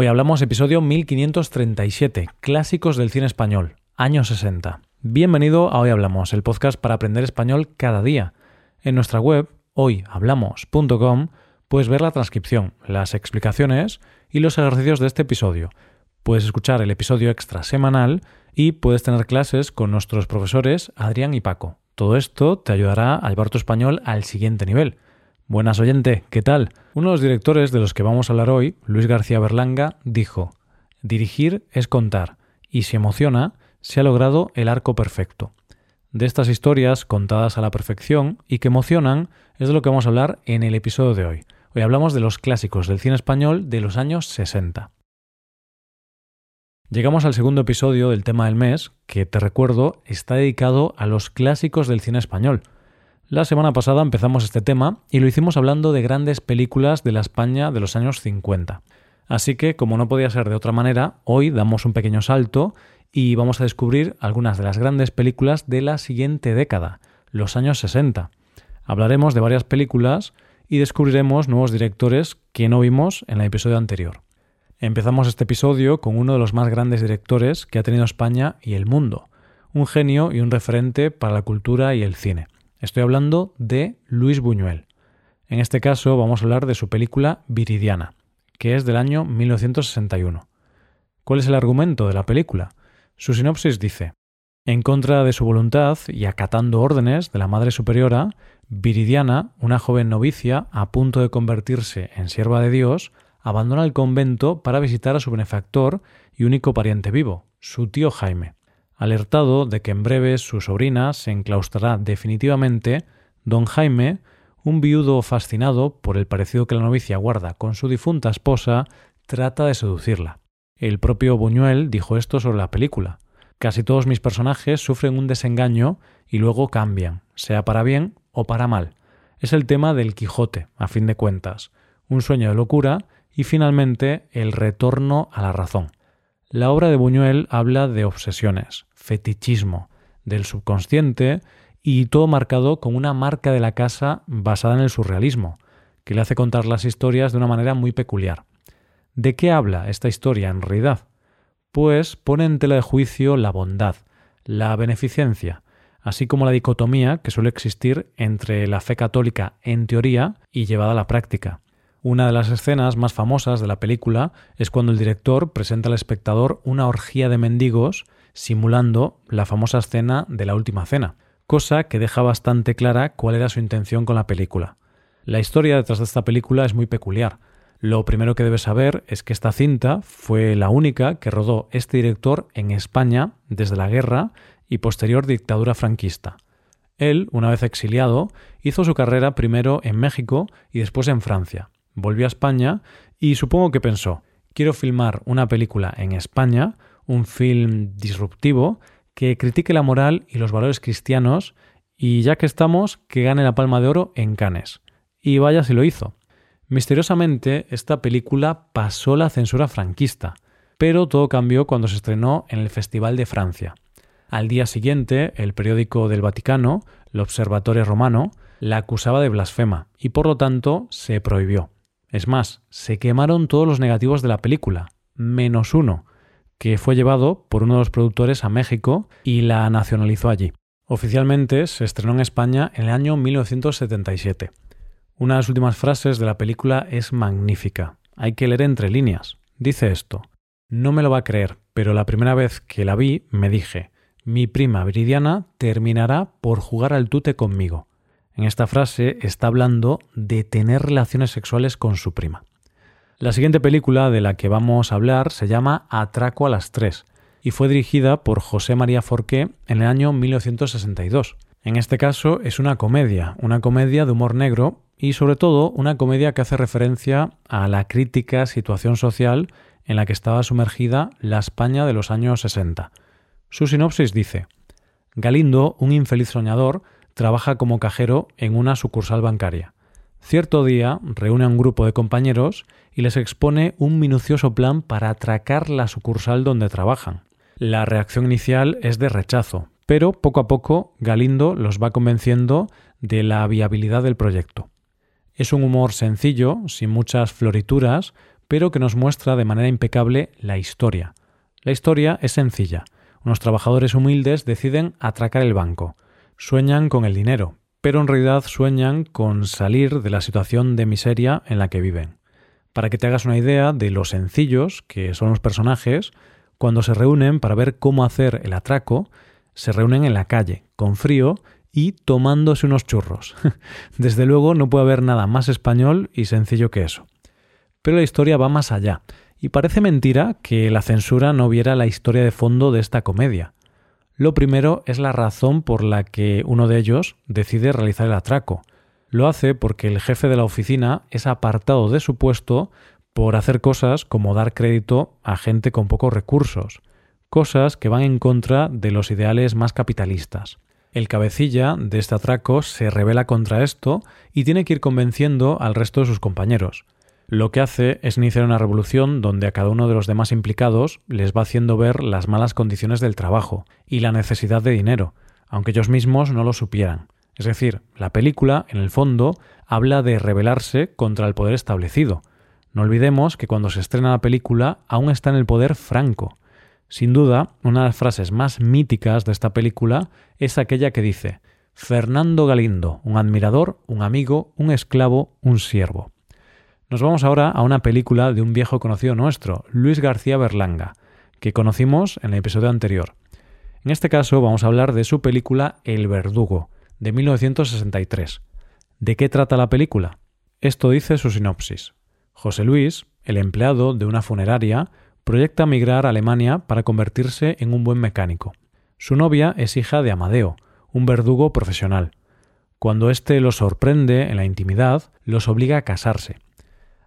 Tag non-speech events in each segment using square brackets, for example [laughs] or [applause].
Hoy hablamos episodio 1537, Clásicos del cine español, años 60. Bienvenido a Hoy Hablamos, el podcast para aprender español cada día. En nuestra web, hoyhablamos.com, puedes ver la transcripción, las explicaciones y los ejercicios de este episodio. Puedes escuchar el episodio extra semanal y puedes tener clases con nuestros profesores Adrián y Paco. Todo esto te ayudará a llevar tu español al siguiente nivel. Buenas oyente, ¿qué tal? Uno de los directores de los que vamos a hablar hoy, Luis García Berlanga, dijo, Dirigir es contar, y si emociona, se ha logrado el arco perfecto. De estas historias contadas a la perfección y que emocionan es de lo que vamos a hablar en el episodio de hoy. Hoy hablamos de los clásicos del cine español de los años 60. Llegamos al segundo episodio del tema del mes, que te recuerdo está dedicado a los clásicos del cine español. La semana pasada empezamos este tema y lo hicimos hablando de grandes películas de la España de los años 50. Así que, como no podía ser de otra manera, hoy damos un pequeño salto y vamos a descubrir algunas de las grandes películas de la siguiente década, los años 60. Hablaremos de varias películas y descubriremos nuevos directores que no vimos en el episodio anterior. Empezamos este episodio con uno de los más grandes directores que ha tenido España y el mundo, un genio y un referente para la cultura y el cine. Estoy hablando de Luis Buñuel. En este caso vamos a hablar de su película Viridiana, que es del año 1961. ¿Cuál es el argumento de la película? Su sinopsis dice, en contra de su voluntad y acatando órdenes de la Madre Superiora, Viridiana, una joven novicia a punto de convertirse en sierva de Dios, abandona el convento para visitar a su benefactor y único pariente vivo, su tío Jaime. Alertado de que en breve su sobrina se enclaustrará definitivamente, don Jaime, un viudo fascinado por el parecido que la novicia guarda con su difunta esposa, trata de seducirla. El propio Buñuel dijo esto sobre la película. Casi todos mis personajes sufren un desengaño y luego cambian, sea para bien o para mal. Es el tema del Quijote, a fin de cuentas, un sueño de locura y finalmente el retorno a la razón. La obra de Buñuel habla de obsesiones, fetichismo, del subconsciente y todo marcado con una marca de la casa basada en el surrealismo, que le hace contar las historias de una manera muy peculiar. ¿De qué habla esta historia en realidad? Pues pone en tela de juicio la bondad, la beneficencia, así como la dicotomía que suele existir entre la fe católica en teoría y llevada a la práctica. Una de las escenas más famosas de la película es cuando el director presenta al espectador una orgía de mendigos simulando la famosa escena de la última cena, cosa que deja bastante clara cuál era su intención con la película. La historia detrás de esta película es muy peculiar. Lo primero que debes saber es que esta cinta fue la única que rodó este director en España desde la guerra y posterior dictadura franquista. Él, una vez exiliado, hizo su carrera primero en México y después en Francia volvió a España y supongo que pensó, quiero filmar una película en España, un film disruptivo, que critique la moral y los valores cristianos y ya que estamos, que gane la Palma de Oro en Cannes. Y vaya si lo hizo. Misteriosamente, esta película pasó la censura franquista, pero todo cambió cuando se estrenó en el Festival de Francia. Al día siguiente, el periódico del Vaticano, el Observatorio Romano, la acusaba de blasfema y por lo tanto se prohibió. Es más, se quemaron todos los negativos de la película, menos uno, que fue llevado por uno de los productores a México y la nacionalizó allí. Oficialmente se estrenó en España en el año 1977. Una de las últimas frases de la película es magnífica. Hay que leer entre líneas. Dice esto. No me lo va a creer, pero la primera vez que la vi me dije, mi prima Viridiana terminará por jugar al tute conmigo. En esta frase está hablando de tener relaciones sexuales con su prima. La siguiente película de la que vamos a hablar se llama Atraco a las tres y fue dirigida por José María Forqué en el año 1962. En este caso es una comedia, una comedia de humor negro y sobre todo una comedia que hace referencia a la crítica situación social en la que estaba sumergida la España de los años 60. Su sinopsis dice, Galindo, un infeliz soñador, trabaja como cajero en una sucursal bancaria. Cierto día reúne a un grupo de compañeros y les expone un minucioso plan para atracar la sucursal donde trabajan. La reacción inicial es de rechazo, pero poco a poco Galindo los va convenciendo de la viabilidad del proyecto. Es un humor sencillo, sin muchas florituras, pero que nos muestra de manera impecable la historia. La historia es sencilla. Unos trabajadores humildes deciden atracar el banco. Sueñan con el dinero, pero en realidad sueñan con salir de la situación de miseria en la que viven. Para que te hagas una idea de lo sencillos que son los personajes, cuando se reúnen para ver cómo hacer el atraco, se reúnen en la calle, con frío y tomándose unos churros. [laughs] Desde luego no puede haber nada más español y sencillo que eso. Pero la historia va más allá, y parece mentira que la censura no viera la historia de fondo de esta comedia. Lo primero es la razón por la que uno de ellos decide realizar el atraco. Lo hace porque el jefe de la oficina es apartado de su puesto por hacer cosas como dar crédito a gente con pocos recursos, cosas que van en contra de los ideales más capitalistas. El cabecilla de este atraco se revela contra esto y tiene que ir convenciendo al resto de sus compañeros. Lo que hace es iniciar una revolución donde a cada uno de los demás implicados les va haciendo ver las malas condiciones del trabajo y la necesidad de dinero, aunque ellos mismos no lo supieran. Es decir, la película, en el fondo, habla de rebelarse contra el poder establecido. No olvidemos que cuando se estrena la película aún está en el poder Franco. Sin duda, una de las frases más míticas de esta película es aquella que dice Fernando Galindo, un admirador, un amigo, un esclavo, un siervo. Nos vamos ahora a una película de un viejo conocido nuestro, Luis García Berlanga, que conocimos en el episodio anterior. En este caso vamos a hablar de su película El Verdugo, de 1963. ¿De qué trata la película? Esto dice su sinopsis. José Luis, el empleado de una funeraria, proyecta migrar a Alemania para convertirse en un buen mecánico. Su novia es hija de Amadeo, un verdugo profesional. Cuando éste los sorprende en la intimidad, los obliga a casarse.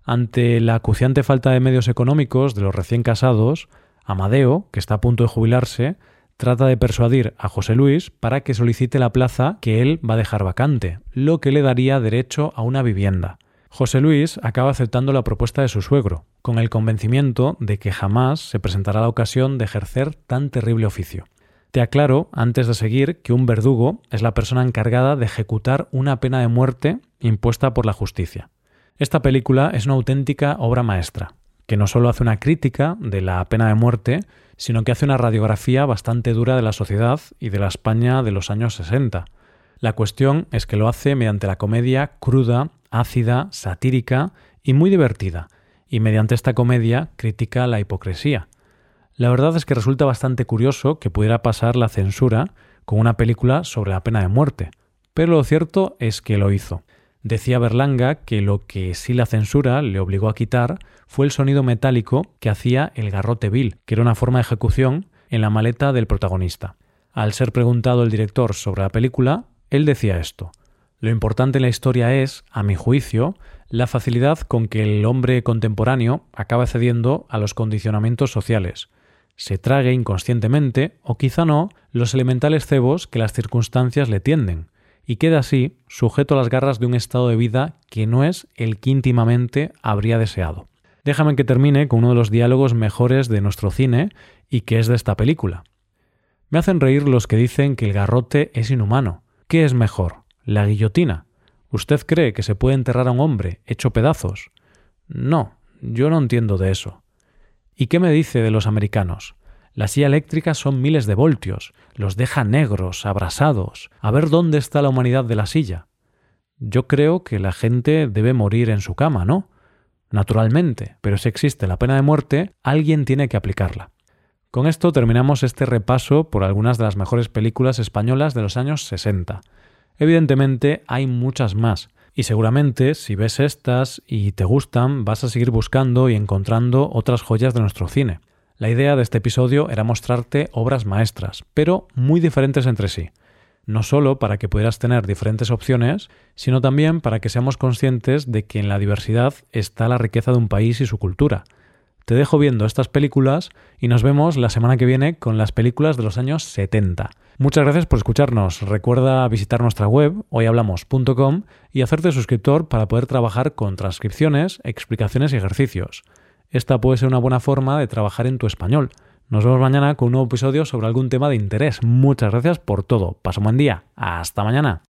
Ante la acuciante falta de medios económicos de los recién casados, Amadeo, que está a punto de jubilarse, trata de persuadir a José Luis para que solicite la plaza que él va a dejar vacante, lo que le daría derecho a una vivienda. José Luis acaba aceptando la propuesta de su suegro, con el convencimiento de que jamás se presentará la ocasión de ejercer tan terrible oficio. Te aclaro, antes de seguir, que un verdugo es la persona encargada de ejecutar una pena de muerte impuesta por la justicia. Esta película es una auténtica obra maestra, que no solo hace una crítica de la pena de muerte, sino que hace una radiografía bastante dura de la sociedad y de la España de los años 60. La cuestión es que lo hace mediante la comedia cruda, ácida, satírica y muy divertida, y mediante esta comedia critica la hipocresía. La verdad es que resulta bastante curioso que pudiera pasar la censura con una película sobre la pena de muerte, pero lo cierto es que lo hizo. Decía Berlanga que lo que sí la censura le obligó a quitar fue el sonido metálico que hacía el garrote vil, que era una forma de ejecución en la maleta del protagonista. Al ser preguntado el director sobre la película, él decía esto. Lo importante en la historia es, a mi juicio, la facilidad con que el hombre contemporáneo acaba cediendo a los condicionamientos sociales. Se trague inconscientemente, o quizá no, los elementales cebos que las circunstancias le tienden, y queda así sujeto a las garras de un estado de vida que no es el que íntimamente habría deseado. Déjame que termine con uno de los diálogos mejores de nuestro cine y que es de esta película. Me hacen reír los que dicen que el garrote es inhumano. ¿Qué es mejor? ¿La guillotina? ¿Usted cree que se puede enterrar a un hombre hecho pedazos? No, yo no entiendo de eso. ¿Y qué me dice de los americanos? La silla eléctrica son miles de voltios, los deja negros, abrasados. A ver dónde está la humanidad de la silla. Yo creo que la gente debe morir en su cama, ¿no? Naturalmente, pero si existe la pena de muerte, alguien tiene que aplicarla. Con esto terminamos este repaso por algunas de las mejores películas españolas de los años 60. Evidentemente hay muchas más, y seguramente si ves estas y te gustan vas a seguir buscando y encontrando otras joyas de nuestro cine. La idea de este episodio era mostrarte obras maestras, pero muy diferentes entre sí. No solo para que pudieras tener diferentes opciones, sino también para que seamos conscientes de que en la diversidad está la riqueza de un país y su cultura. Te dejo viendo estas películas y nos vemos la semana que viene con las películas de los años 70. Muchas gracias por escucharnos. Recuerda visitar nuestra web hoyhablamos.com y hacerte suscriptor para poder trabajar con transcripciones, explicaciones y ejercicios. Esta puede ser una buena forma de trabajar en tu español. Nos vemos mañana con un nuevo episodio sobre algún tema de interés. Muchas gracias por todo. Paso un buen día. Hasta mañana.